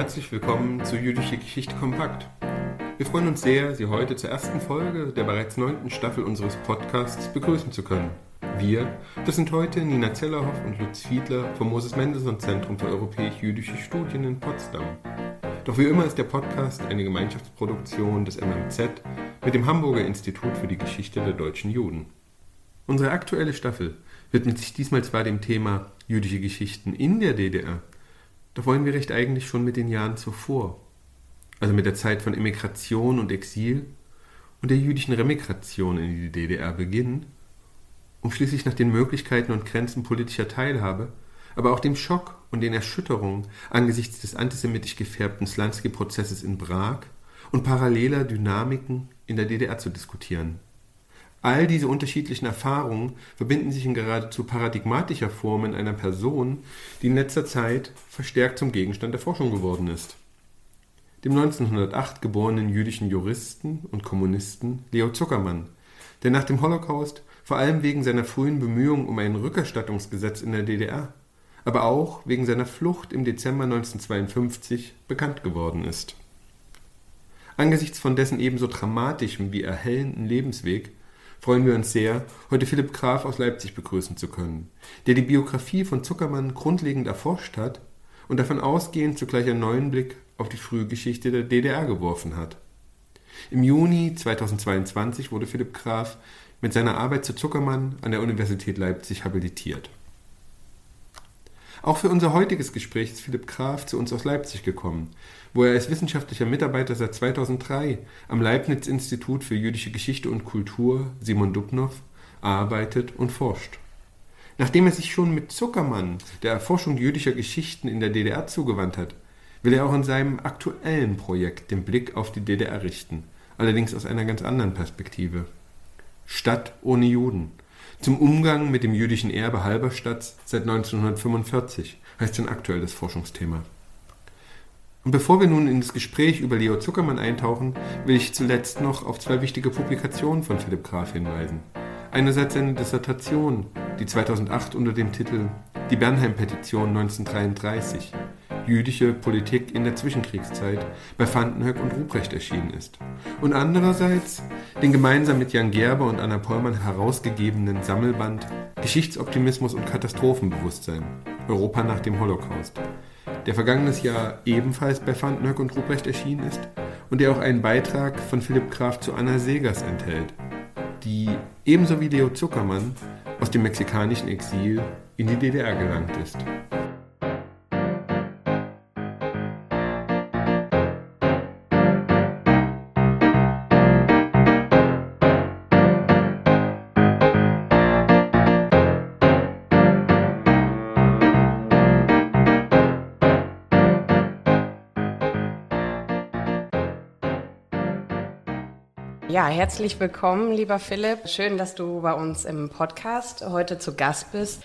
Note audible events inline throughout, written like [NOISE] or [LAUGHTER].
Herzlich willkommen zu Jüdische Geschichte Kompakt. Wir freuen uns sehr, Sie heute zur ersten Folge der bereits neunten Staffel unseres Podcasts begrüßen zu können. Wir, das sind heute Nina Zellerhoff und Lutz Fiedler vom Moses Mendelssohn Zentrum für europäisch-jüdische Studien in Potsdam. Doch wie immer ist der Podcast eine Gemeinschaftsproduktion des MMZ mit dem Hamburger Institut für die Geschichte der deutschen Juden. Unsere aktuelle Staffel widmet sich diesmal zwar dem Thema jüdische Geschichten in der DDR, doch wollen wir recht eigentlich schon mit den Jahren zuvor, also mit der Zeit von Emigration und Exil und der jüdischen Remigration in die DDR beginnen, um schließlich nach den Möglichkeiten und Grenzen politischer Teilhabe, aber auch dem Schock und den Erschütterungen angesichts des antisemitisch gefärbten Slansky-Prozesses in Prag und paralleler Dynamiken in der DDR zu diskutieren. All diese unterschiedlichen Erfahrungen verbinden sich in geradezu paradigmatischer Form in einer Person, die in letzter Zeit verstärkt zum Gegenstand der Forschung geworden ist. Dem 1908 geborenen jüdischen Juristen und Kommunisten Leo Zuckermann, der nach dem Holocaust vor allem wegen seiner frühen Bemühungen um ein Rückerstattungsgesetz in der DDR, aber auch wegen seiner Flucht im Dezember 1952 bekannt geworden ist. Angesichts von dessen ebenso dramatischem wie erhellenden Lebensweg freuen wir uns sehr, heute Philipp Graf aus Leipzig begrüßen zu können, der die Biografie von Zuckermann grundlegend erforscht hat und davon ausgehend zugleich einen neuen Blick auf die Frühgeschichte der DDR geworfen hat. Im Juni 2022 wurde Philipp Graf mit seiner Arbeit zu Zuckermann an der Universität Leipzig habilitiert. Auch für unser heutiges Gespräch ist Philipp Graf zu uns aus Leipzig gekommen, wo er als wissenschaftlicher Mitarbeiter seit 2003 am Leibniz-Institut für jüdische Geschichte und Kultur Simon Dubnow arbeitet und forscht. Nachdem er sich schon mit Zuckermann der Erforschung jüdischer Geschichten in der DDR zugewandt hat, will er auch in seinem aktuellen Projekt den Blick auf die DDR richten, allerdings aus einer ganz anderen Perspektive. Stadt ohne Juden – zum Umgang mit dem jüdischen Erbe Halberstadts seit 1945 heißt sein aktuelles Forschungsthema. Und bevor wir nun in das Gespräch über Leo Zuckermann eintauchen, will ich zuletzt noch auf zwei wichtige Publikationen von Philipp Graf hinweisen. Einerseits seine Dissertation, die 2008 unter dem Titel Die Bernheim-Petition 1933 jüdische Politik in der Zwischenkriegszeit bei Vandenhoek und Ruprecht erschienen ist. Und andererseits den gemeinsam mit Jan Gerber und Anna Pollmann herausgegebenen Sammelband Geschichtsoptimismus und Katastrophenbewusstsein Europa nach dem Holocaust, der vergangenes Jahr ebenfalls bei Vandenhoek und Ruprecht erschienen ist und der auch einen Beitrag von Philipp Graf zu Anna Segers enthält, die ebenso wie Leo Zuckermann aus dem mexikanischen Exil in die DDR gelangt ist. Ja, herzlich willkommen, lieber Philipp. Schön, dass du bei uns im Podcast heute zu Gast bist.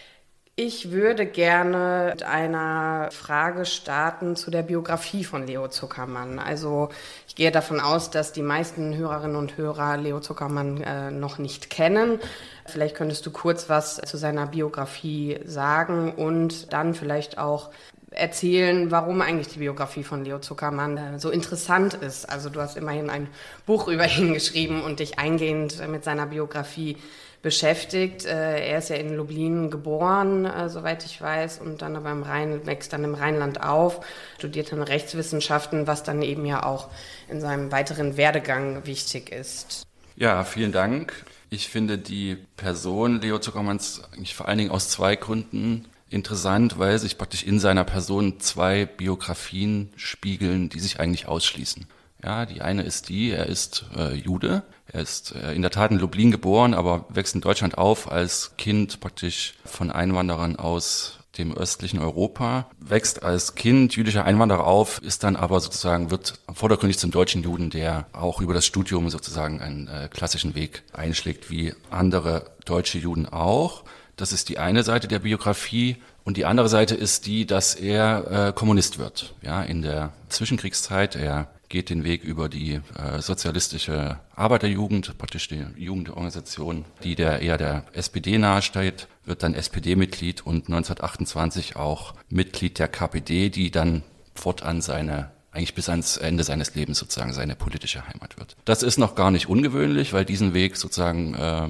Ich würde gerne mit einer Frage starten zu der Biografie von Leo Zuckermann. Also ich gehe davon aus, dass die meisten Hörerinnen und Hörer Leo Zuckermann äh, noch nicht kennen. Vielleicht könntest du kurz was zu seiner Biografie sagen und dann vielleicht auch erzählen, warum eigentlich die Biografie von Leo Zuckermann äh, so interessant ist. Also du hast immerhin ein Buch [LAUGHS] über ihn geschrieben und dich eingehend mit seiner Biografie beschäftigt. Äh, er ist ja in Lublin geboren, äh, soweit ich weiß, und dann aber im Rhein, wächst dann im Rheinland auf, studiert dann Rechtswissenschaften, was dann eben ja auch in seinem weiteren Werdegang wichtig ist. Ja, vielen Dank. Ich finde die Person Leo Zuckermanns eigentlich vor allen Dingen aus zwei Gründen interessant, weil sich praktisch in seiner Person zwei Biografien spiegeln, die sich eigentlich ausschließen. Ja, die eine ist die, er ist äh, Jude, er ist äh, in der Tat in Lublin geboren, aber wächst in Deutschland auf als Kind praktisch von Einwanderern aus dem östlichen Europa, wächst als Kind jüdischer Einwanderer auf, ist dann aber sozusagen, wird vordergründig zum deutschen Juden, der auch über das Studium sozusagen einen äh, klassischen Weg einschlägt, wie andere deutsche Juden auch. Das ist die eine Seite der Biografie. Und die andere Seite ist die, dass er äh, Kommunist wird. Ja, in der Zwischenkriegszeit. Er geht den Weg über die äh, sozialistische Arbeiterjugend, praktisch die Jugendorganisation, die der eher der SPD nahesteht, wird dann SPD-Mitglied und 1928 auch Mitglied der KPD, die dann fortan seine eigentlich bis ans Ende seines Lebens sozusagen seine politische Heimat wird. Das ist noch gar nicht ungewöhnlich, weil diesen Weg sozusagen äh,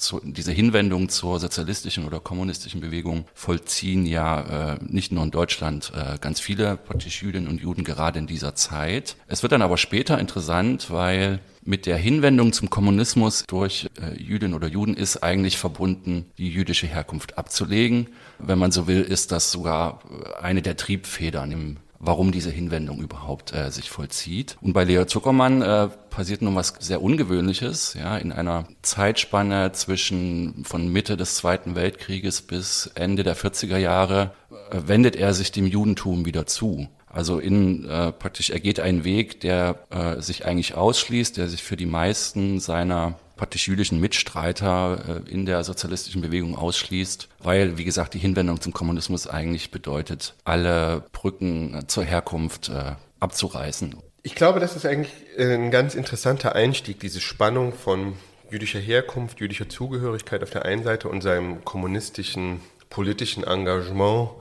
zu, diese Hinwendung zur sozialistischen oder kommunistischen Bewegung vollziehen ja äh, nicht nur in Deutschland äh, ganz viele praktisch Jüdinnen und Juden gerade in dieser Zeit. Es wird dann aber später interessant, weil mit der Hinwendung zum Kommunismus durch äh, Jüdinnen oder Juden ist eigentlich verbunden, die jüdische Herkunft abzulegen. Wenn man so will, ist das sogar eine der Triebfedern im warum diese Hinwendung überhaupt äh, sich vollzieht. Und bei Leo Zuckermann äh, passiert nun was sehr Ungewöhnliches, ja, in einer Zeitspanne zwischen von Mitte des Zweiten Weltkrieges bis Ende der 40er Jahre äh, wendet er sich dem Judentum wieder zu. Also in äh, praktisch er geht einen Weg, der äh, sich eigentlich ausschließt, der sich für die meisten seiner praktisch jüdischen Mitstreiter äh, in der sozialistischen Bewegung ausschließt, weil, wie gesagt, die Hinwendung zum Kommunismus eigentlich bedeutet, alle Brücken äh, zur Herkunft äh, abzureißen. Ich glaube, das ist eigentlich ein ganz interessanter Einstieg, diese Spannung von jüdischer Herkunft, jüdischer Zugehörigkeit auf der einen Seite und seinem kommunistischen politischen Engagement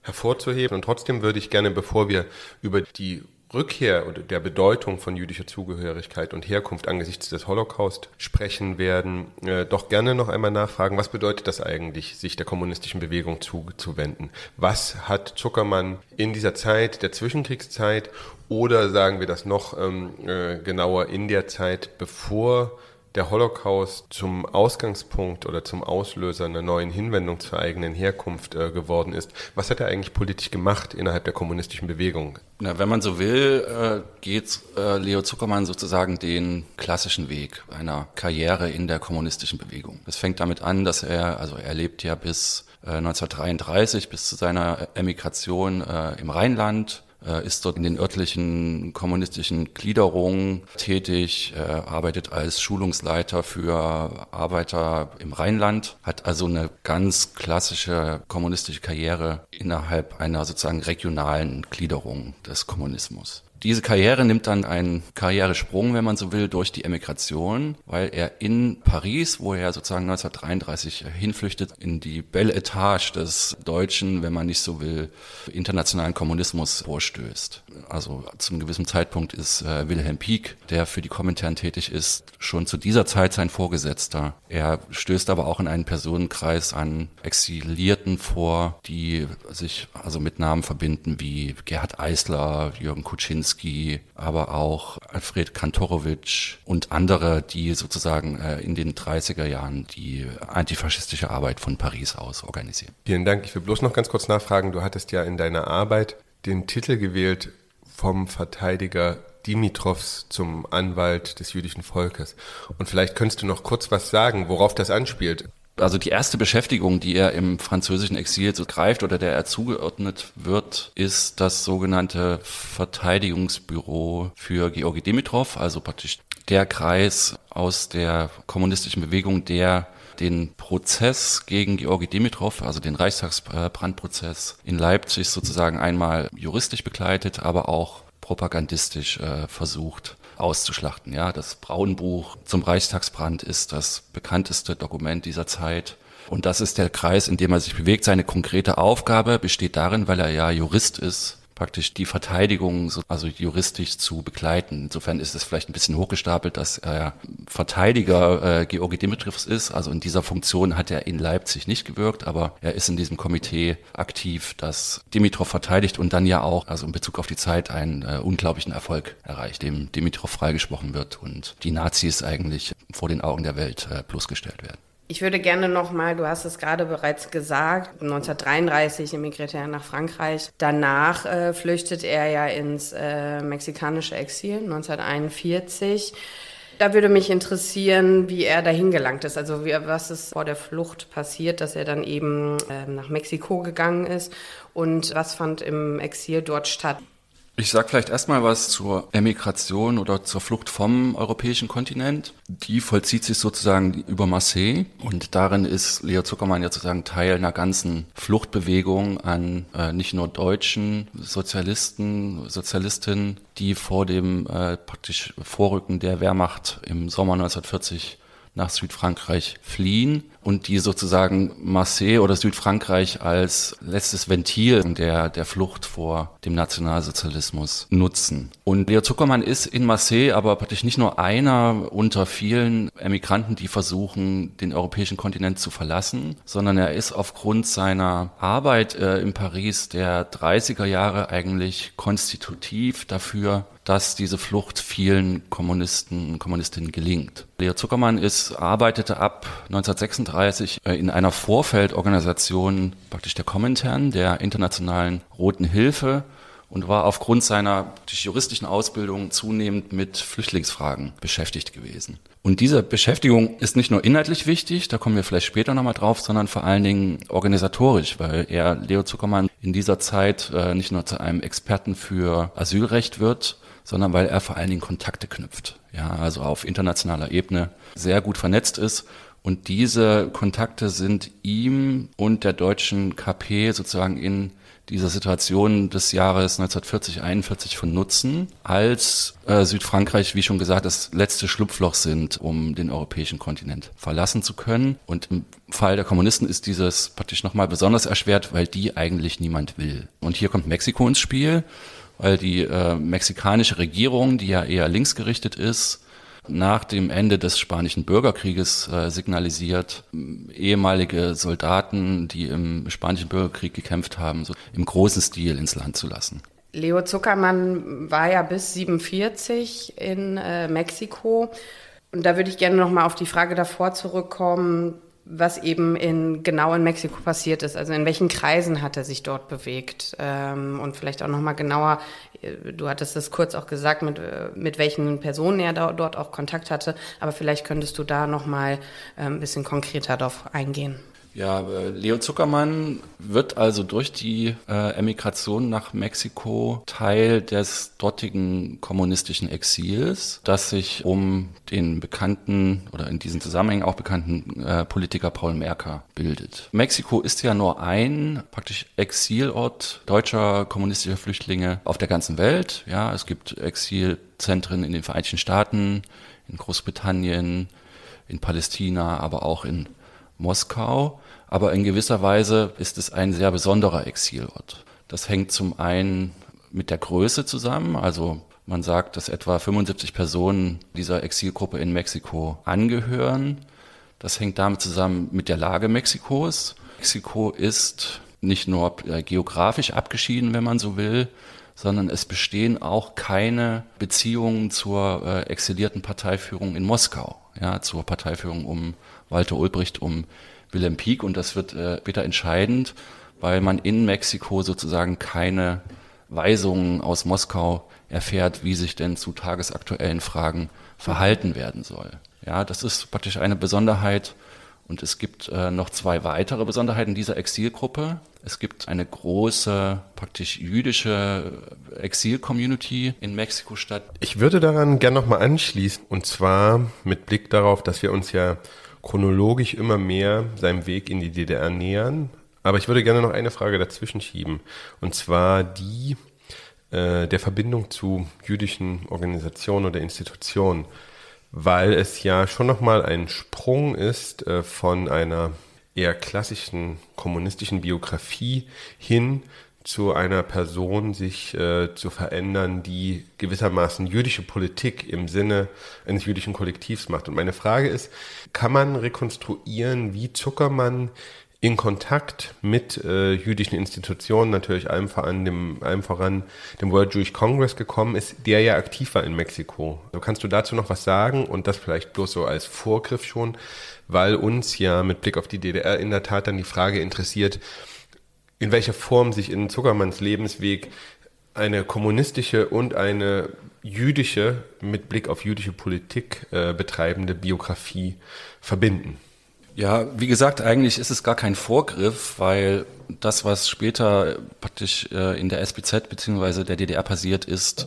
hervorzuheben. Und trotzdem würde ich gerne, bevor wir über die Rückkehr oder der Bedeutung von jüdischer Zugehörigkeit und Herkunft angesichts des Holocaust sprechen werden, äh, doch gerne noch einmal nachfragen, was bedeutet das eigentlich, sich der kommunistischen Bewegung zuzuwenden? Was hat Zuckermann in dieser Zeit, der Zwischenkriegszeit oder sagen wir das noch ähm, äh, genauer in der Zeit, bevor der Holocaust zum Ausgangspunkt oder zum Auslöser einer neuen Hinwendung zur eigenen Herkunft äh, geworden ist. Was hat er eigentlich politisch gemacht innerhalb der kommunistischen Bewegung? Na, wenn man so will, äh, geht äh, Leo Zuckermann sozusagen den klassischen Weg einer Karriere in der kommunistischen Bewegung. Es fängt damit an, dass er, also er lebt ja bis 1933, äh, bis zu seiner Emigration äh, im Rheinland, ist dort in den örtlichen kommunistischen Gliederungen tätig, äh, arbeitet als Schulungsleiter für Arbeiter im Rheinland, hat also eine ganz klassische kommunistische Karriere innerhalb einer sozusagen regionalen Gliederung des Kommunismus. Diese Karriere nimmt dann einen Karrieresprung, wenn man so will, durch die Emigration, weil er in Paris, wo er sozusagen 1933 hinflüchtet, in die Belle Etage des deutschen, wenn man nicht so will, internationalen Kommunismus vorstößt. Also zum gewissen Zeitpunkt ist äh, Wilhelm Pieck, der für die Kommentaren tätig ist, schon zu dieser Zeit sein Vorgesetzter. Er stößt aber auch in einen Personenkreis an Exilierten vor, die sich also mit Namen verbinden wie Gerhard Eisler, Jürgen Kuczynski, Kaczynski, aber auch Alfred Kantorowitsch und andere, die sozusagen äh, in den 30er Jahren die antifaschistische Arbeit von Paris aus organisieren. Vielen Dank. Ich will bloß noch ganz kurz nachfragen. Du hattest ja in deiner Arbeit den Titel gewählt vom Verteidiger Dimitrovs zum Anwalt des jüdischen Volkes. Und vielleicht könntest du noch kurz was sagen, worauf das anspielt also die erste Beschäftigung, die er im französischen Exil so greift oder der er zugeordnet wird, ist das sogenannte Verteidigungsbüro für Georgi Dimitrov, also praktisch der Kreis aus der kommunistischen Bewegung, der den Prozess gegen Georgi Dimitrov, also den Reichstagsbrandprozess in Leipzig sozusagen einmal juristisch begleitet, aber auch propagandistisch äh, versucht auszuschlachten. Ja, das Braunbuch zum Reichstagsbrand ist das bekannteste Dokument dieser Zeit. Und das ist der Kreis, in dem er sich bewegt. Seine konkrete Aufgabe besteht darin, weil er ja Jurist ist, praktisch die Verteidigung also juristisch zu begleiten. Insofern ist es vielleicht ein bisschen hochgestapelt, dass er Verteidiger äh, Georgi Dimitrivs ist. Also in dieser Funktion hat er in Leipzig nicht gewirkt, aber er ist in diesem Komitee aktiv, das Dimitrov verteidigt und dann ja auch, also in Bezug auf die Zeit, einen äh, unglaublichen Erfolg erreicht, dem Dimitrov freigesprochen wird und die Nazis eigentlich vor den Augen der Welt äh, bloßgestellt werden. Ich würde gerne nochmal, du hast es gerade bereits gesagt, 1933 emigrierte er nach Frankreich. Danach äh, flüchtet er ja ins äh, mexikanische Exil 1941. Da würde mich interessieren, wie er dahin gelangt ist. Also wie, was ist vor der Flucht passiert, dass er dann eben äh, nach Mexiko gegangen ist und was fand im Exil dort statt? Ich sage vielleicht erstmal was zur Emigration oder zur Flucht vom europäischen Kontinent. Die vollzieht sich sozusagen über Marseille und darin ist Leo Zuckermann ja sozusagen Teil einer ganzen Fluchtbewegung an äh, nicht nur deutschen Sozialisten, Sozialistinnen, die vor dem äh, praktisch Vorrücken der Wehrmacht im Sommer 1940 nach Südfrankreich fliehen und die sozusagen Marseille oder Südfrankreich als letztes Ventil der, der Flucht vor dem Nationalsozialismus nutzen. Und Leo Zuckermann ist in Marseille aber praktisch nicht nur einer unter vielen Emigranten, die versuchen, den europäischen Kontinent zu verlassen, sondern er ist aufgrund seiner Arbeit äh, in Paris der 30er Jahre eigentlich konstitutiv dafür, dass diese Flucht vielen Kommunisten und Kommunistinnen gelingt. Leo Zuckermann ist, arbeitete ab 1936 äh, in einer Vorfeldorganisation praktisch der Komintern, der Internationalen Roten Hilfe und war aufgrund seiner juristischen Ausbildung zunehmend mit Flüchtlingsfragen beschäftigt gewesen. Und diese Beschäftigung ist nicht nur inhaltlich wichtig, da kommen wir vielleicht später nochmal drauf, sondern vor allen Dingen organisatorisch, weil er, Leo Zuckermann, in dieser Zeit äh, nicht nur zu einem Experten für Asylrecht wird, sondern weil er vor allen Dingen Kontakte knüpft. Ja, also auf internationaler Ebene sehr gut vernetzt ist. Und diese Kontakte sind ihm und der deutschen KP sozusagen in dieser Situation des Jahres 1940, 41 von Nutzen, als äh, Südfrankreich, wie schon gesagt, das letzte Schlupfloch sind, um den europäischen Kontinent verlassen zu können. Und im Fall der Kommunisten ist dieses praktisch nochmal besonders erschwert, weil die eigentlich niemand will. Und hier kommt Mexiko ins Spiel weil die äh, mexikanische Regierung, die ja eher linksgerichtet ist, nach dem Ende des spanischen Bürgerkrieges äh, signalisiert, ehemalige Soldaten, die im spanischen Bürgerkrieg gekämpft haben, so im großen Stil ins Land zu lassen. Leo Zuckermann war ja bis 47 in äh, Mexiko. Und da würde ich gerne noch mal auf die Frage davor zurückkommen, was eben in, genau in Mexiko passiert ist. Also in welchen Kreisen hat er sich dort bewegt? Ähm, und vielleicht auch nochmal genauer, äh, du hattest es kurz auch gesagt, mit, äh, mit welchen Personen er da, dort auch Kontakt hatte, aber vielleicht könntest du da nochmal äh, ein bisschen konkreter darauf eingehen. Ja, äh, Leo Zuckermann wird also durch die äh, Emigration nach Mexiko Teil des dortigen kommunistischen Exils, das sich um den bekannten oder in diesen Zusammenhängen auch bekannten äh, Politiker Paul Merker bildet. Mexiko ist ja nur ein praktisch Exilort deutscher kommunistischer Flüchtlinge auf der ganzen Welt. Ja, es gibt Exilzentren in den Vereinigten Staaten, in Großbritannien, in Palästina, aber auch in Moskau aber in gewisser Weise ist es ein sehr besonderer Exilort. Das hängt zum einen mit der Größe zusammen, also man sagt, dass etwa 75 Personen dieser Exilgruppe in Mexiko angehören. Das hängt damit zusammen mit der Lage Mexikos. Mexiko ist nicht nur äh, geografisch abgeschieden, wenn man so will, sondern es bestehen auch keine Beziehungen zur äh, exilierten Parteiführung in Moskau, ja, zur Parteiführung um Walter Ulbricht, um Wilhelm Pieck und das wird äh, später entscheidend, weil man in Mexiko sozusagen keine Weisungen aus Moskau erfährt, wie sich denn zu tagesaktuellen Fragen verhalten werden soll. Ja, das ist praktisch eine Besonderheit. Und es gibt äh, noch zwei weitere Besonderheiten dieser Exilgruppe. Es gibt eine große, praktisch jüdische Exil-Community in Mexiko-Stadt. Ich würde daran gerne nochmal anschließen, und zwar mit Blick darauf, dass wir uns ja chronologisch immer mehr seinem Weg in die DDR nähern. Aber ich würde gerne noch eine Frage dazwischen schieben. Und zwar die äh, der Verbindung zu jüdischen Organisationen oder Institutionen. Weil es ja schon nochmal ein Sprung ist äh, von einer eher klassischen kommunistischen Biografie hin zu einer Person sich äh, zu verändern, die gewissermaßen jüdische Politik im Sinne eines jüdischen Kollektivs macht. Und meine Frage ist, kann man rekonstruieren, wie Zuckermann in Kontakt mit äh, jüdischen Institutionen, natürlich allem voran, dem, allem voran dem World Jewish Congress gekommen ist, der ja aktiv war in Mexiko. Also kannst du dazu noch was sagen und das vielleicht bloß so als Vorgriff schon, weil uns ja mit Blick auf die DDR in der Tat dann die Frage interessiert, in welcher Form sich in Zuckermanns Lebensweg eine kommunistische und eine jüdische, mit Blick auf jüdische Politik äh, betreibende Biografie verbinden. Ja, wie gesagt, eigentlich ist es gar kein Vorgriff, weil das, was später praktisch äh, in der SBZ bzw. der DDR passiert ist,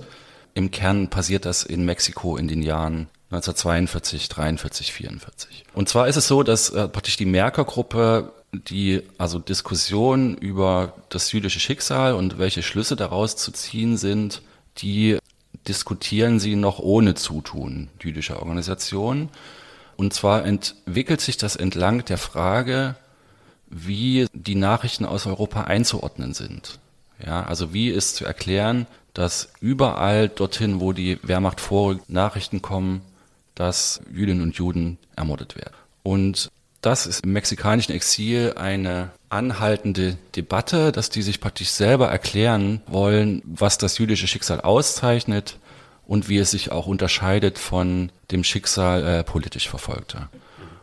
im Kern passiert das in Mexiko in den Jahren 1942, 43, 44. Und zwar ist es so, dass äh, praktisch die Merker-Gruppe die also Diskussion über das jüdische Schicksal und welche Schlüsse daraus zu ziehen sind, die diskutieren sie noch ohne Zutun jüdischer Organisationen. Und zwar entwickelt sich das entlang der Frage, wie die Nachrichten aus Europa einzuordnen sind. Ja, also wie ist zu erklären, dass überall dorthin, wo die Wehrmacht vorrückt, Nachrichten kommen, dass Jüdinnen und Juden ermordet werden. Und das ist im mexikanischen Exil eine anhaltende Debatte, dass die sich praktisch selber erklären wollen, was das jüdische Schicksal auszeichnet und wie es sich auch unterscheidet von dem Schicksal äh, politisch Verfolgter.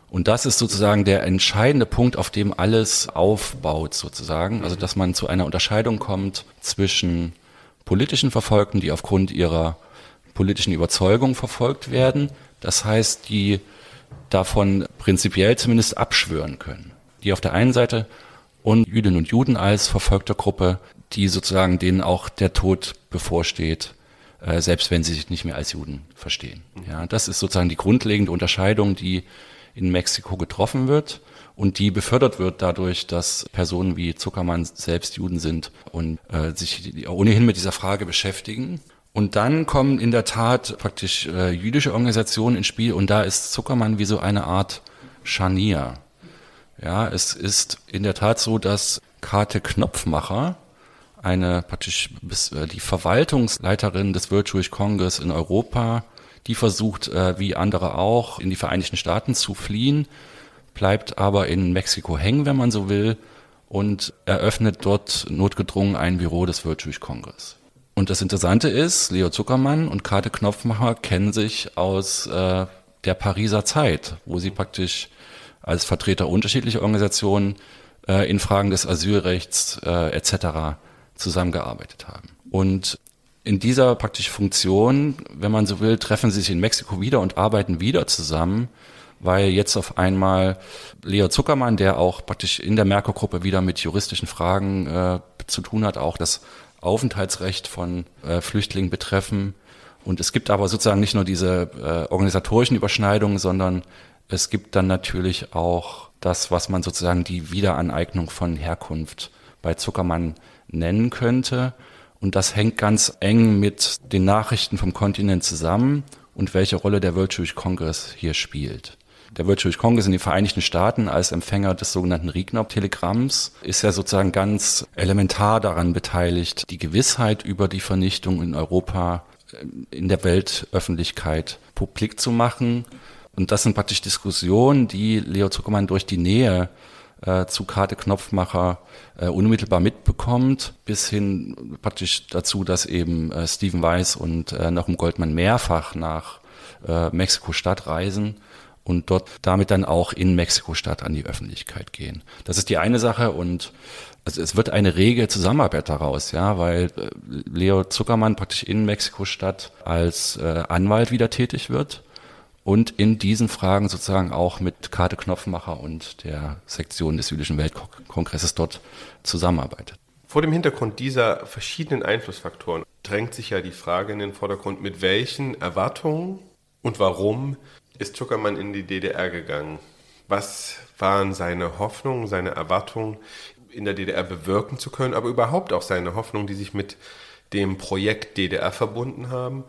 Und das ist sozusagen der entscheidende Punkt, auf dem alles aufbaut, sozusagen. Also, dass man zu einer Unterscheidung kommt zwischen politischen Verfolgten, die aufgrund ihrer politischen Überzeugung verfolgt werden. Das heißt, die davon prinzipiell zumindest abschwören können. Die auf der einen Seite und Jüdinnen und Juden als verfolgte Gruppe, die sozusagen denen auch der Tod bevorsteht, äh, selbst wenn sie sich nicht mehr als Juden verstehen. Ja, das ist sozusagen die grundlegende Unterscheidung, die in Mexiko getroffen wird und die befördert wird dadurch, dass Personen wie Zuckermann selbst Juden sind und äh, sich ohnehin mit dieser Frage beschäftigen. Und dann kommen in der Tat praktisch äh, jüdische Organisationen ins Spiel und da ist Zuckermann wie so eine Art Scharnier. Ja, es ist in der Tat so, dass Kate Knopfmacher, eine praktisch bis, äh, die Verwaltungsleiterin des World Jewish Congress in Europa, die versucht, äh, wie andere auch, in die Vereinigten Staaten zu fliehen, bleibt aber in Mexiko hängen, wenn man so will, und eröffnet dort notgedrungen ein Büro des World Jewish Congress. Und das Interessante ist, Leo Zuckermann und Kate Knopfmacher kennen sich aus äh, der Pariser Zeit, wo sie praktisch als Vertreter unterschiedlicher Organisationen äh, in Fragen des Asylrechts äh, etc. zusammengearbeitet haben. Und in dieser praktisch Funktion, wenn man so will, treffen sie sich in Mexiko wieder und arbeiten wieder zusammen, weil jetzt auf einmal Leo Zuckermann, der auch praktisch in der Merkur-Gruppe wieder mit juristischen Fragen äh, zu tun hat, auch das Aufenthaltsrecht von äh, Flüchtlingen betreffen. Und es gibt aber sozusagen nicht nur diese äh, organisatorischen Überschneidungen, sondern es gibt dann natürlich auch das, was man sozusagen die Wiederaneignung von Herkunft bei Zuckermann nennen könnte. Und das hängt ganz eng mit den Nachrichten vom Kontinent zusammen und welche Rolle der World Jewish Congress hier spielt. Der Jewish Congress in den Vereinigten Staaten als Empfänger des sogenannten Rignop-Telegramms ist ja sozusagen ganz elementar daran beteiligt, die Gewissheit über die Vernichtung in Europa äh, in der Weltöffentlichkeit publik zu machen. Und das sind praktisch Diskussionen, die Leo Zuckermann durch die Nähe äh, zu Karte Knopfmacher äh, unmittelbar mitbekommt, bis hin praktisch dazu, dass eben äh, Stephen Weiss und äh, Nachum Goldman mehrfach nach äh, Mexiko-Stadt reisen und dort damit dann auch in Mexiko-Stadt an die Öffentlichkeit gehen. Das ist die eine Sache und also es wird eine rege Zusammenarbeit daraus, ja, weil äh, Leo Zuckermann praktisch in Mexiko-Stadt als äh, Anwalt wieder tätig wird und in diesen Fragen sozusagen auch mit Karte Knopfmacher und der Sektion des Jüdischen Weltkongresses dort zusammenarbeitet. Vor dem Hintergrund dieser verschiedenen Einflussfaktoren drängt sich ja die Frage in den Vordergrund, mit welchen Erwartungen und warum ist Zuckermann in die DDR gegangen? Was waren seine Hoffnungen, seine Erwartungen, in der DDR bewirken zu können, aber überhaupt auch seine Hoffnungen, die sich mit dem Projekt DDR verbunden haben?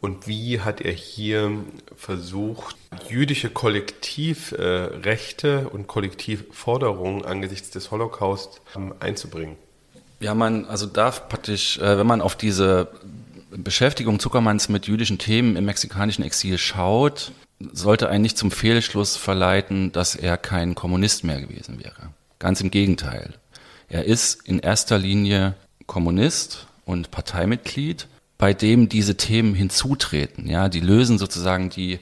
Und wie hat er hier versucht, jüdische Kollektivrechte und Kollektivforderungen angesichts des Holocaust ähm, einzubringen? Ja, man also darf praktisch, äh, wenn man auf diese Beschäftigung Zuckermanns mit jüdischen Themen im mexikanischen Exil schaut, sollte einen nicht zum Fehlschluss verleiten, dass er kein Kommunist mehr gewesen wäre. Ganz im Gegenteil. Er ist in erster Linie Kommunist und Parteimitglied, bei dem diese Themen hinzutreten. Ja, die lösen sozusagen die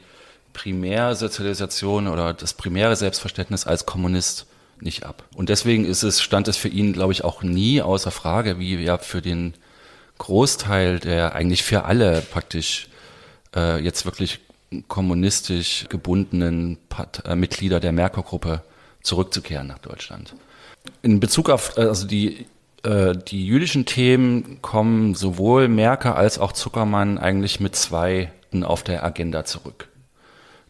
Primärsozialisation oder das primäre Selbstverständnis als Kommunist nicht ab. Und deswegen ist es, stand es für ihn, glaube ich, auch nie außer Frage, wie ja für den Großteil der eigentlich für alle praktisch äh, jetzt wirklich kommunistisch gebundenen Part äh, Mitglieder der Merkur-Gruppe zurückzukehren nach Deutschland. In Bezug auf äh, also die äh, die jüdischen Themen kommen sowohl Merker als auch Zuckermann eigentlich mit zwei auf der Agenda zurück.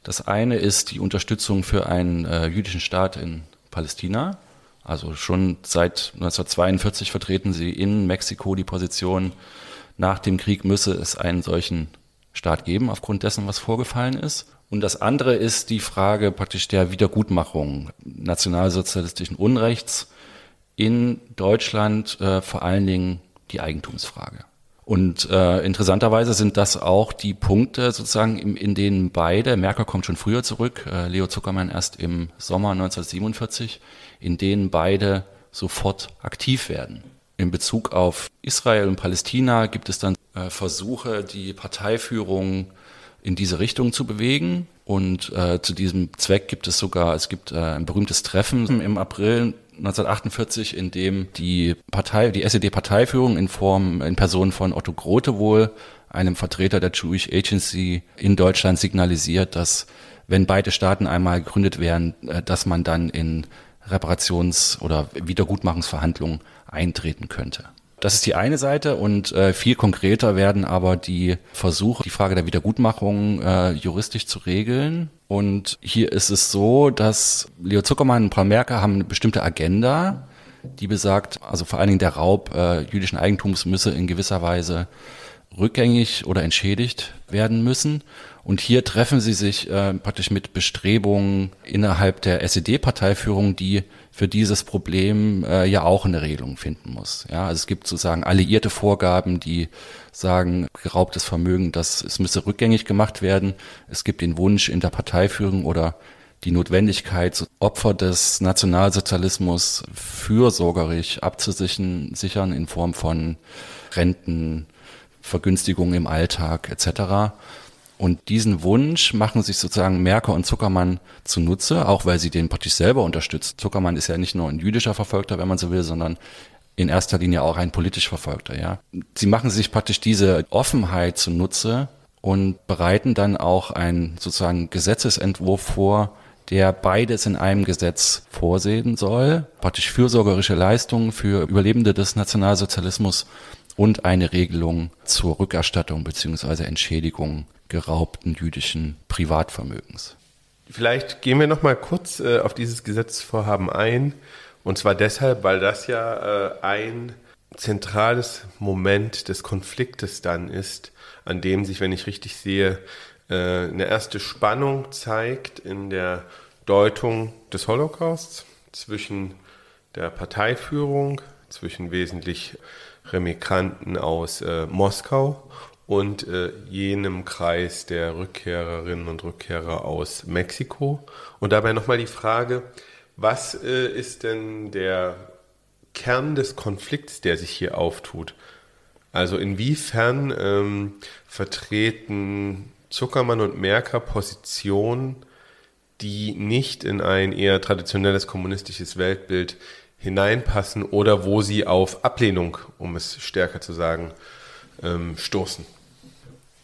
Das eine ist die Unterstützung für einen äh, jüdischen Staat in Palästina. Also schon seit 1942 vertreten sie in Mexiko die Position, nach dem Krieg müsse es einen solchen Staat geben, aufgrund dessen, was vorgefallen ist. Und das andere ist die Frage praktisch der Wiedergutmachung nationalsozialistischen Unrechts in Deutschland, äh, vor allen Dingen die Eigentumsfrage. Und äh, interessanterweise sind das auch die Punkte sozusagen, in, in denen beide, Merkel kommt schon früher zurück, äh, Leo Zuckermann erst im Sommer 1947, in denen beide sofort aktiv werden. In Bezug auf Israel und Palästina gibt es dann äh, Versuche, die Parteiführung in diese Richtung zu bewegen. Und äh, zu diesem Zweck gibt es sogar, es gibt äh, ein berühmtes Treffen im April 1948, in dem die Partei, die SED-Parteiführung in Form, in Person von Otto Grote wohl, einem Vertreter der Jewish Agency in Deutschland signalisiert, dass wenn beide Staaten einmal gegründet wären, äh, dass man dann in Reparations- oder Wiedergutmachungsverhandlungen eintreten könnte. Das ist die eine Seite und äh, viel konkreter werden aber die Versuche, die Frage der Wiedergutmachung äh, juristisch zu regeln. Und hier ist es so, dass Leo Zuckermann und Paul Merker haben eine bestimmte Agenda, die besagt, also vor allen Dingen der Raub äh, jüdischen Eigentums müsse in gewisser Weise rückgängig oder entschädigt werden müssen. Und hier treffen sie sich äh, praktisch mit Bestrebungen innerhalb der SED-Parteiführung, die für dieses Problem äh, ja auch eine Regelung finden muss. Ja, also es gibt sozusagen alliierte Vorgaben, die sagen, geraubtes Vermögen, das es müsse rückgängig gemacht werden. Es gibt den Wunsch in der Parteiführung oder die Notwendigkeit, Opfer des Nationalsozialismus fürsorgerisch abzusichern, sichern in Form von Renten, Vergünstigungen im Alltag etc. Und diesen Wunsch machen sich sozusagen Merker und Zuckermann zunutze, auch weil sie den praktisch selber unterstützt. Zuckermann ist ja nicht nur ein jüdischer Verfolgter, wenn man so will, sondern in erster Linie auch ein politisch Verfolgter, ja. Sie machen sich praktisch diese Offenheit zunutze und bereiten dann auch einen sozusagen Gesetzesentwurf vor, der beides in einem Gesetz vorsehen soll, praktisch fürsorgerische Leistungen für Überlebende des Nationalsozialismus und eine Regelung zur Rückerstattung beziehungsweise Entschädigung geraubten jüdischen Privatvermögens. Vielleicht gehen wir noch mal kurz äh, auf dieses Gesetzesvorhaben ein. Und zwar deshalb, weil das ja äh, ein zentrales Moment des Konfliktes dann ist, an dem sich, wenn ich richtig sehe, äh, eine erste Spannung zeigt in der Deutung des Holocausts zwischen der Parteiführung, zwischen wesentlich Remigranten aus äh, Moskau und äh, jenem Kreis der Rückkehrerinnen und Rückkehrer aus Mexiko. Und dabei nochmal die Frage, was äh, ist denn der Kern des Konflikts, der sich hier auftut? Also inwiefern ähm, vertreten Zuckermann und Merker Positionen, die nicht in ein eher traditionelles kommunistisches Weltbild hineinpassen oder wo sie auf Ablehnung, um es stärker zu sagen, ähm, stoßen.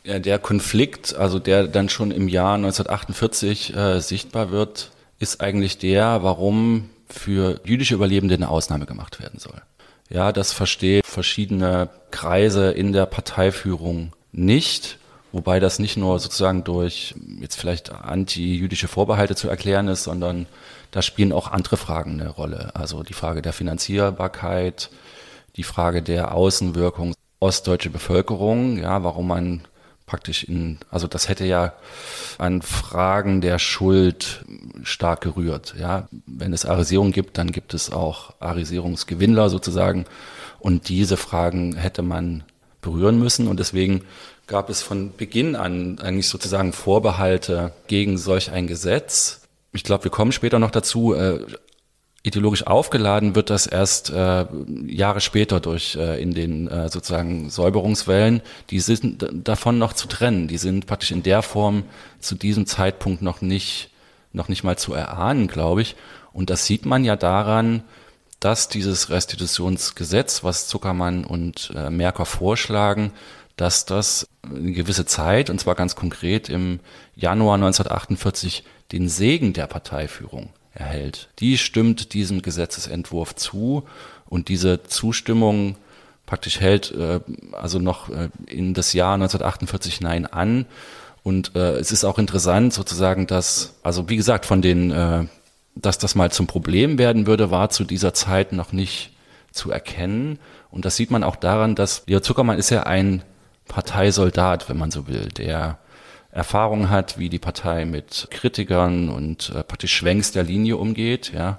Ja, der Konflikt, also der dann schon im Jahr 1948 äh, sichtbar wird, ist eigentlich der, warum für jüdische Überlebende eine Ausnahme gemacht werden soll. Ja, das verstehen verschiedene Kreise in der Parteiführung nicht, wobei das nicht nur sozusagen durch jetzt vielleicht anti-jüdische Vorbehalte zu erklären ist, sondern da spielen auch andere Fragen eine Rolle. Also die Frage der Finanzierbarkeit, die Frage der Außenwirkung ostdeutsche Bevölkerung, ja, warum man praktisch in, also das hätte ja an Fragen der Schuld stark gerührt. Ja, wenn es Arisierung gibt, dann gibt es auch Arisierungsgewinnler sozusagen. Und diese Fragen hätte man berühren müssen. Und deswegen gab es von Beginn an eigentlich sozusagen Vorbehalte gegen solch ein Gesetz ich glaube, wir kommen später noch dazu. Äh, ideologisch aufgeladen wird das erst äh, Jahre später durch äh, in den äh, sozusagen Säuberungswellen. Die sind davon noch zu trennen. Die sind praktisch in der Form zu diesem Zeitpunkt noch nicht noch nicht mal zu erahnen, glaube ich. Und das sieht man ja daran, dass dieses Restitutionsgesetz, was Zuckermann und äh, Merker vorschlagen, dass das eine gewisse Zeit, und zwar ganz konkret im Januar 1948, den Segen der Parteiführung erhält. Die stimmt diesem Gesetzesentwurf zu und diese Zustimmung praktisch hält äh, also noch äh, in das Jahr 1948 hinein an. Und äh, es ist auch interessant sozusagen, dass, also wie gesagt, von den, äh, dass das mal zum Problem werden würde, war zu dieser Zeit noch nicht zu erkennen. Und das sieht man auch daran, dass Leo Zuckermann ist ja ein Parteisoldat, wenn man so will, der Erfahrung hat, wie die Partei mit Kritikern und äh, praktisch Schwenks der Linie umgeht, ja.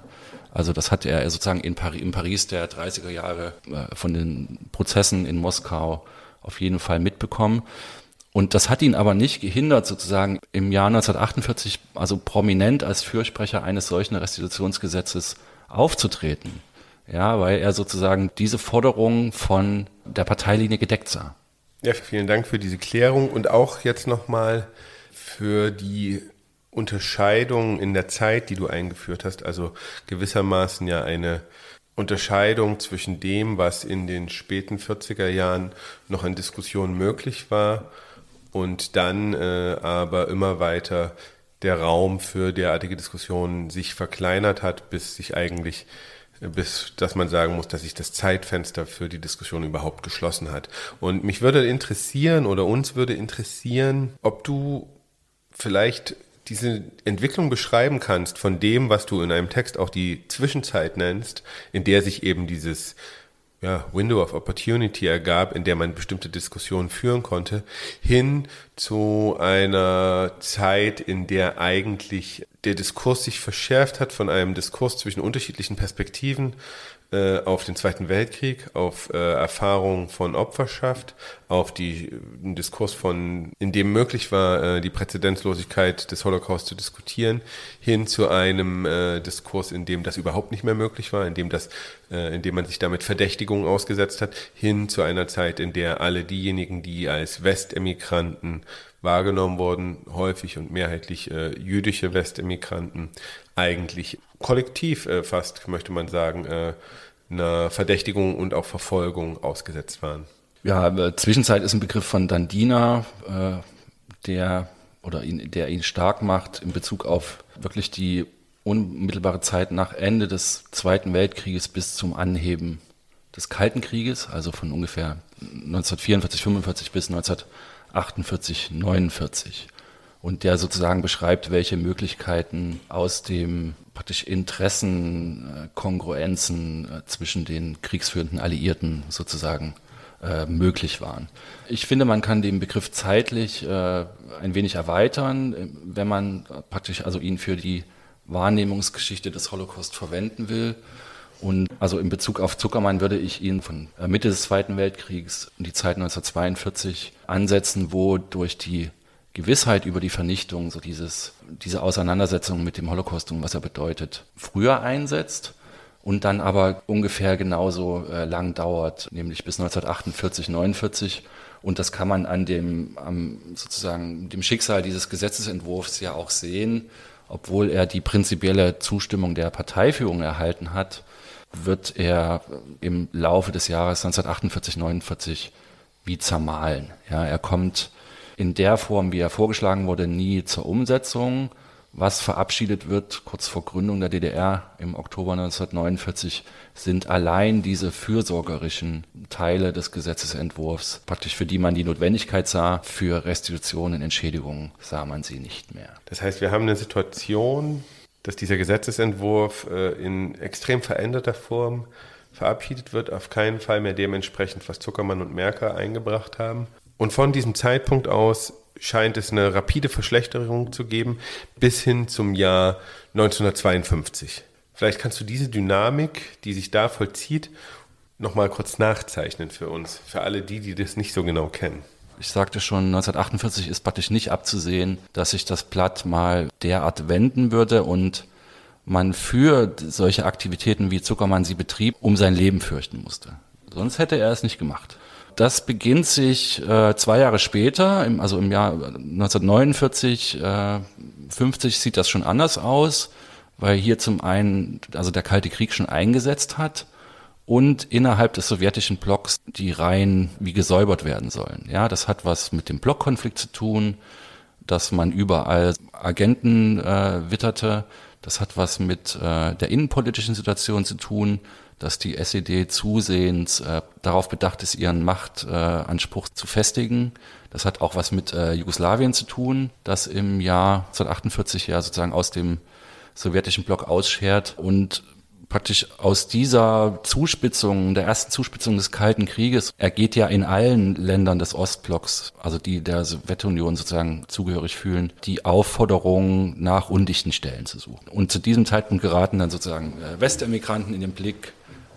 Also das hat er sozusagen in, Paris, in Paris der 30er Jahre äh, von den Prozessen in Moskau auf jeden Fall mitbekommen. Und das hat ihn aber nicht gehindert, sozusagen im Jahr 1948, also prominent als Fürsprecher eines solchen Restitutionsgesetzes aufzutreten. Ja, weil er sozusagen diese Forderung von der Parteilinie gedeckt sah. Ja, vielen Dank für diese Klärung und auch jetzt nochmal für die Unterscheidung in der Zeit, die du eingeführt hast. Also gewissermaßen ja eine Unterscheidung zwischen dem, was in den späten 40er Jahren noch in Diskussionen möglich war und dann äh, aber immer weiter der Raum für derartige Diskussionen sich verkleinert hat, bis sich eigentlich bis dass man sagen muss, dass sich das Zeitfenster für die Diskussion überhaupt geschlossen hat. Und mich würde interessieren oder uns würde interessieren, ob du vielleicht diese Entwicklung beschreiben kannst von dem, was du in einem Text auch die Zwischenzeit nennst, in der sich eben dieses ja, Window of Opportunity ergab, in der man bestimmte Diskussionen führen konnte, hin zu einer Zeit, in der eigentlich der Diskurs sich verschärft hat von einem Diskurs zwischen unterschiedlichen Perspektiven äh, auf den Zweiten Weltkrieg, auf äh, Erfahrungen von Opferschaft, auf die Diskurs von, in dem möglich war, äh, die Präzedenzlosigkeit des Holocaust zu diskutieren, hin zu einem äh, Diskurs, in dem das überhaupt nicht mehr möglich war, in dem das, äh, in dem man sich damit Verdächtigungen ausgesetzt hat, hin zu einer Zeit, in der alle diejenigen, die als Westemigranten wahrgenommen wurden, häufig und mehrheitlich äh, jüdische Westemigranten, eigentlich kollektiv äh, fast, möchte man sagen, äh, einer Verdächtigung und auch Verfolgung ausgesetzt waren. Ja, Zwischenzeit ist ein Begriff von Dandina, äh, der oder ihn, der ihn stark macht in Bezug auf wirklich die unmittelbare Zeit nach Ende des Zweiten Weltkrieges bis zum Anheben des Kalten Krieges, also von ungefähr 1944, 45 bis 1948, 49 und der sozusagen beschreibt, welche Möglichkeiten aus dem praktisch Interessenkongruenzen äh, zwischen den kriegsführenden Alliierten sozusagen äh, möglich waren. Ich finde, man kann den Begriff zeitlich äh, ein wenig erweitern, wenn man praktisch also ihn für die Wahrnehmungsgeschichte des Holocaust verwenden will. Und also in Bezug auf Zuckermann würde ich ihn von äh, Mitte des Zweiten Weltkriegs in die Zeit 1942 ansetzen, wo durch die Gewissheit über die Vernichtung, so dieses, diese Auseinandersetzung mit dem Holocaust und was er bedeutet, früher einsetzt und dann aber ungefähr genauso äh, lang dauert, nämlich bis 1948, 49. Und das kann man an dem, am, sozusagen dem Schicksal dieses Gesetzesentwurfs ja auch sehen. Obwohl er die prinzipielle Zustimmung der Parteiführung erhalten hat, wird er im Laufe des Jahres 1948, 49 wie zermahlen. Ja, er kommt in der Form, wie er vorgeschlagen wurde, nie zur Umsetzung. Was verabschiedet wird kurz vor Gründung der DDR im Oktober 1949, sind allein diese fürsorgerischen Teile des Gesetzesentwurfs, praktisch für die man die Notwendigkeit sah, für Restitutionen, Entschädigungen sah man sie nicht mehr. Das heißt, wir haben eine Situation, dass dieser Gesetzesentwurf äh, in extrem veränderter Form verabschiedet wird, auf keinen Fall mehr dementsprechend, was Zuckermann und Merker eingebracht haben. Und von diesem Zeitpunkt aus scheint es eine rapide Verschlechterung zu geben bis hin zum Jahr 1952. Vielleicht kannst du diese Dynamik, die sich da vollzieht, nochmal kurz nachzeichnen für uns, für alle die, die das nicht so genau kennen. Ich sagte schon, 1948 ist praktisch nicht abzusehen, dass sich das Blatt mal derart wenden würde und man für solche Aktivitäten wie Zuckermann sie betrieb, um sein Leben fürchten musste. Sonst hätte er es nicht gemacht. Das beginnt sich äh, zwei Jahre später, im, also im Jahr 1949, äh, 50 sieht das schon anders aus, weil hier zum einen also der Kalte Krieg schon eingesetzt hat und innerhalb des sowjetischen Blocks die Reihen wie gesäubert werden sollen. Ja, das hat was mit dem Blockkonflikt zu tun, dass man überall Agenten äh, witterte. Das hat was mit äh, der innenpolitischen Situation zu tun dass die SED zusehends äh, darauf bedacht ist, ihren Machtanspruch äh, zu festigen. Das hat auch was mit äh, Jugoslawien zu tun, das im Jahr 1948 ja sozusagen aus dem sowjetischen Block ausschert. Und praktisch aus dieser Zuspitzung, der ersten Zuspitzung des Kalten Krieges, ergeht ja in allen Ländern des Ostblocks, also die der Sowjetunion sozusagen zugehörig fühlen, die Aufforderung nach undichten Stellen zu suchen. Und zu diesem Zeitpunkt geraten dann sozusagen äh, Westemigranten in den Blick,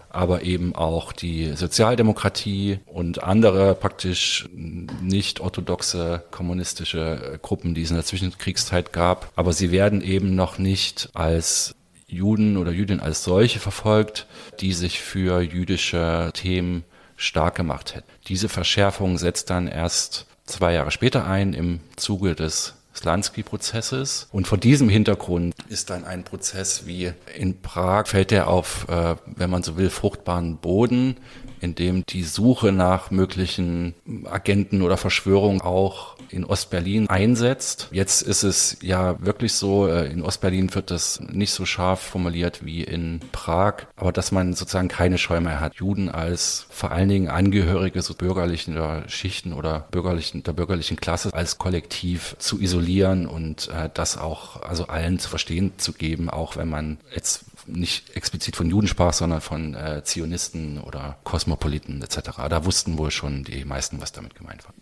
aber eben auch die Sozialdemokratie und andere praktisch nicht orthodoxe kommunistische Gruppen, die es in der Zwischenkriegszeit gab. Aber sie werden eben noch nicht als Juden oder Jüdinnen als solche verfolgt, die sich für jüdische Themen stark gemacht hätten. Diese Verschärfung setzt dann erst zwei Jahre später ein im Zuge des Slansky-Prozesses. Und vor diesem Hintergrund ist dann ein Prozess wie in Prag, fällt er auf, äh, wenn man so will, fruchtbaren Boden, in dem die Suche nach möglichen Agenten oder Verschwörungen auch in Ostberlin einsetzt. Jetzt ist es ja wirklich so, äh, in Ostberlin wird das nicht so scharf formuliert wie in Prag, aber dass man sozusagen keine Scheu mehr hat, Juden als vor allen Dingen Angehörige so bürgerlichen oder Schichten oder bürgerlichen, der bürgerlichen Klasse als Kollektiv zu isolieren und äh, das auch also allen zu verstehen zu geben, auch wenn man jetzt nicht explizit von Juden sprach, sondern von äh, Zionisten oder Kosmopoliten etc. Da wussten wohl schon die meisten, was damit gemeint war.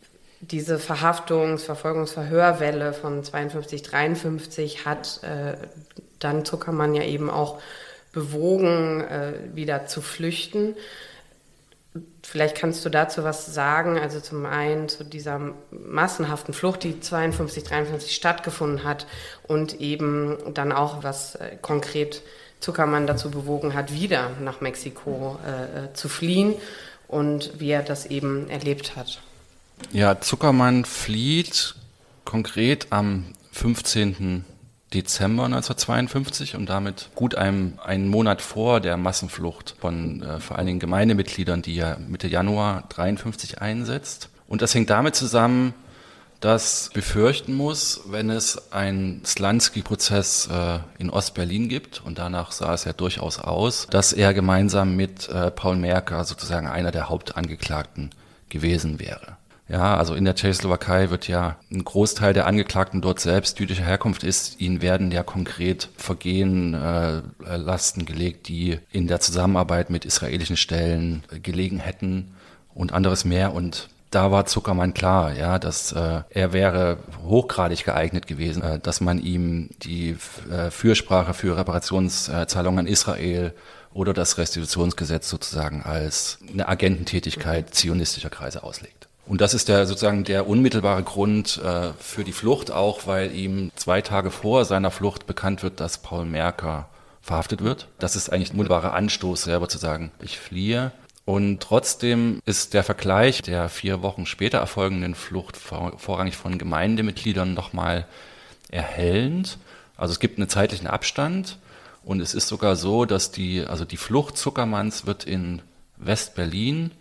Diese Verhaftungs-, Verfolgungs-, Verhörwelle von 52, 53 hat äh, dann Zuckermann ja eben auch bewogen, äh, wieder zu flüchten. Vielleicht kannst du dazu was sagen, also zum einen zu dieser massenhaften Flucht, die 52, 53 stattgefunden hat und eben dann auch was äh, konkret Zuckermann dazu bewogen hat, wieder nach Mexiko äh, äh zu fliehen und wie er das eben erlebt hat. Ja, Zuckermann flieht konkret am 15. Dezember 1952 und damit gut einem, einen Monat vor der Massenflucht von äh, vor allen Dingen Gemeindemitgliedern, die ja Mitte Januar 53 einsetzt. Und das hängt damit zusammen, dass befürchten muss, wenn es einen Slansky-Prozess äh, in Ostberlin gibt, und danach sah es ja durchaus aus, dass er gemeinsam mit äh, Paul Merker sozusagen einer der Hauptangeklagten gewesen wäre. Ja, also in der Tschechoslowakei wird ja ein Großteil der Angeklagten dort selbst jüdischer Herkunft ist. Ihnen werden ja konkret Vergehen, äh, Lasten gelegt, die in der Zusammenarbeit mit israelischen Stellen äh, gelegen hätten und anderes mehr. Und da war Zuckermann klar, ja, dass äh, er wäre hochgradig geeignet gewesen, äh, dass man ihm die äh, Fürsprache für Reparationszahlungen an Israel oder das Restitutionsgesetz sozusagen als eine Agententätigkeit zionistischer Kreise auslegt. Und das ist der sozusagen der unmittelbare Grund äh, für die Flucht, auch weil ihm zwei Tage vor seiner Flucht bekannt wird, dass Paul Merker verhaftet wird. Das ist eigentlich ein unmittelbarer Anstoß, selber zu sagen, ich fliehe. Und trotzdem ist der Vergleich der vier Wochen später erfolgenden Flucht vor, vorrangig von Gemeindemitgliedern nochmal erhellend. Also es gibt einen zeitlichen Abstand und es ist sogar so, dass die, also die Flucht Zuckermanns wird in West-Berlin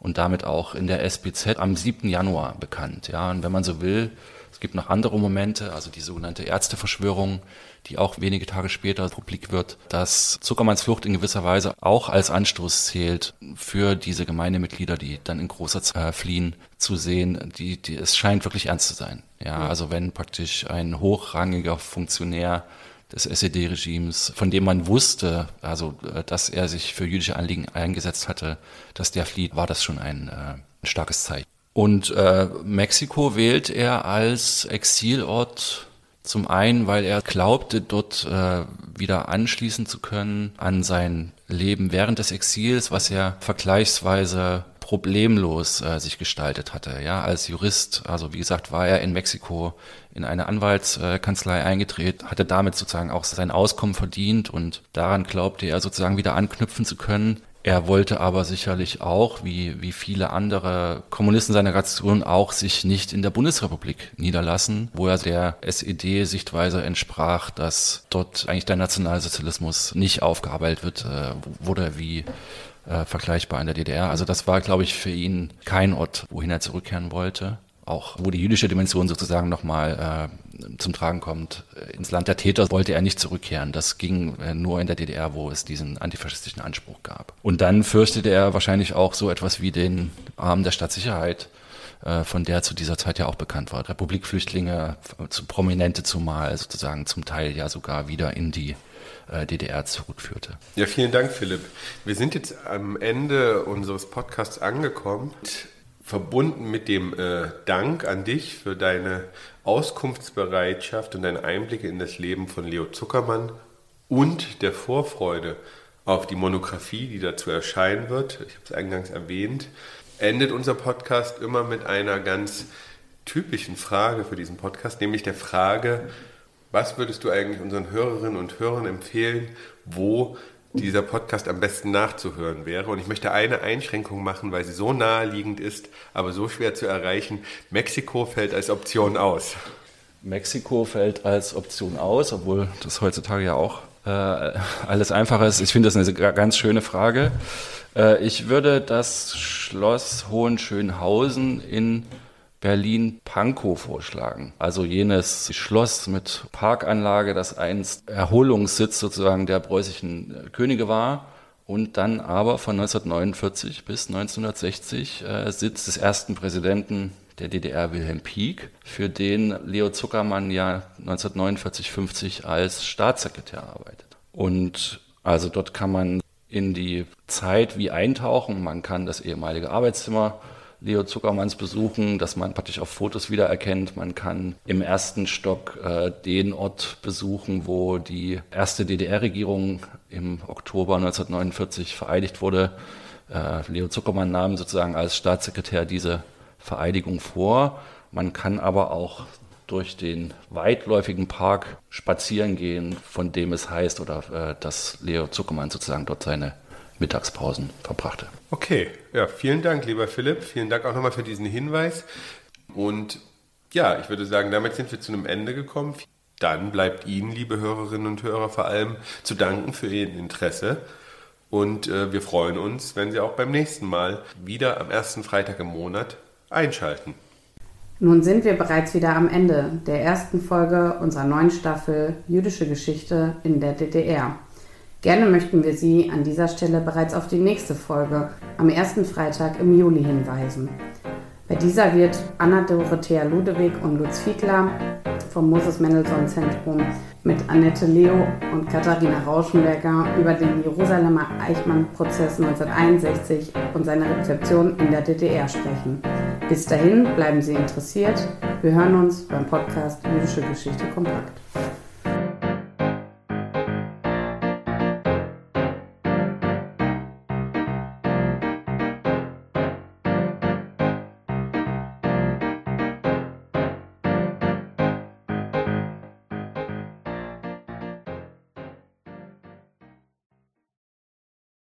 und damit auch in der SBZ am 7. Januar bekannt. Ja, und wenn man so will, es gibt noch andere Momente, also die sogenannte Ärzteverschwörung, die auch wenige Tage später publik wird, dass Zuckermanns Flucht in gewisser Weise auch als Anstoß zählt für diese Gemeindemitglieder, die dann in großer Zahl fliehen, zu sehen, die, die, es scheint wirklich ernst zu sein. Ja, also wenn praktisch ein hochrangiger Funktionär des SED-Regimes, von dem man wusste, also äh, dass er sich für jüdische Anliegen eingesetzt hatte, dass der flieht, war das schon ein, äh, starkes Zeichen. Und äh, Mexiko wählt er als Exilort zum einen, weil er glaubte, dort äh, wieder anschließen zu können an sein Leben während des Exils, was er vergleichsweise problemlos äh, sich gestaltet hatte. Ja, als Jurist, also wie gesagt, war er in Mexiko in eine Anwaltskanzlei eingetreten, hatte damit sozusagen auch sein Auskommen verdient und daran glaubte er sozusagen wieder anknüpfen zu können. Er wollte aber sicherlich auch, wie, wie viele andere Kommunisten seiner Generation, auch sich nicht in der Bundesrepublik niederlassen, wo er der SED-Sichtweise entsprach, dass dort eigentlich der Nationalsozialismus nicht aufgearbeitet wird, äh, wurde wie äh, vergleichbar in der DDR. Also das war, glaube ich, für ihn kein Ort, wohin er zurückkehren wollte. Auch wo die jüdische Dimension sozusagen nochmal äh, zum Tragen kommt. Ins Land der Täter wollte er nicht zurückkehren. Das ging äh, nur in der DDR, wo es diesen antifaschistischen Anspruch gab. Und dann fürchtete er wahrscheinlich auch so etwas wie den Arm der Stadtsicherheit, äh, von der zu dieser Zeit ja auch bekannt war. Republikflüchtlinge, Prominente zumal, sozusagen zum Teil ja sogar wieder in die äh, DDR zurückführte. Ja, vielen Dank, Philipp. Wir sind jetzt am Ende unseres Podcasts angekommen, verbunden mit dem äh, Dank an dich für deine Auskunftsbereitschaft und deine Einblicke in das Leben von Leo Zuckermann und der Vorfreude auf die Monographie, die dazu erscheinen wird. Ich habe es eingangs erwähnt. Endet unser Podcast immer mit einer ganz typischen Frage für diesen Podcast, nämlich der Frage, was würdest du eigentlich unseren Hörerinnen und Hörern empfehlen, wo dieser Podcast am besten nachzuhören wäre? Und ich möchte eine Einschränkung machen, weil sie so naheliegend ist, aber so schwer zu erreichen. Mexiko fällt als Option aus. Mexiko fällt als Option aus, obwohl das heutzutage ja auch äh, alles einfacher ist. Ich finde das eine ganz schöne Frage. Äh, ich würde das Schloss Hohenschönhausen in Berlin-Pankow vorschlagen. Also jenes Schloss mit Parkanlage, das einst Erholungssitz sozusagen der preußischen äh, Könige war und dann aber von 1949 bis 1960 äh, Sitz des ersten Präsidenten der DDR Wilhelm Pieck, für den Leo Zuckermann ja 1949-50 als Staatssekretär arbeitet. Und also dort kann man in die Zeit wie eintauchen. Man kann das ehemalige Arbeitszimmer Leo Zuckermanns besuchen, dass man praktisch auf Fotos wiedererkennt. Man kann im ersten Stock äh, den Ort besuchen, wo die erste DDR-Regierung im Oktober 1949 vereidigt wurde. Äh, Leo Zuckermann nahm sozusagen als Staatssekretär diese Vereidigung vor. Man kann aber auch durch den weitläufigen Park spazieren gehen, von dem es heißt, oder äh, dass Leo Zuckermann sozusagen dort seine Mittagspausen verbrachte. Okay, ja, vielen Dank, lieber Philipp. Vielen Dank auch nochmal für diesen Hinweis. Und ja, ich würde sagen, damit sind wir zu einem Ende gekommen. Dann bleibt Ihnen, liebe Hörerinnen und Hörer, vor allem zu danken für Ihr Interesse. Und äh, wir freuen uns, wenn Sie auch beim nächsten Mal wieder am ersten Freitag im Monat einschalten. Nun sind wir bereits wieder am Ende der ersten Folge unserer neuen Staffel Jüdische Geschichte in der DDR. Gerne möchten wir Sie an dieser Stelle bereits auf die nächste Folge am ersten Freitag im Juli hinweisen. Bei dieser wird Anna Dorothea Ludewig und Lutz Fiedler vom Moses Mendelssohn Zentrum mit Annette Leo und Katharina Rauschenberger über den Jerusalemer Eichmann-Prozess 1961 und seine Rezeption in der DDR sprechen. Bis dahin bleiben Sie interessiert. Wir hören uns beim Podcast Jüdische Geschichte kompakt.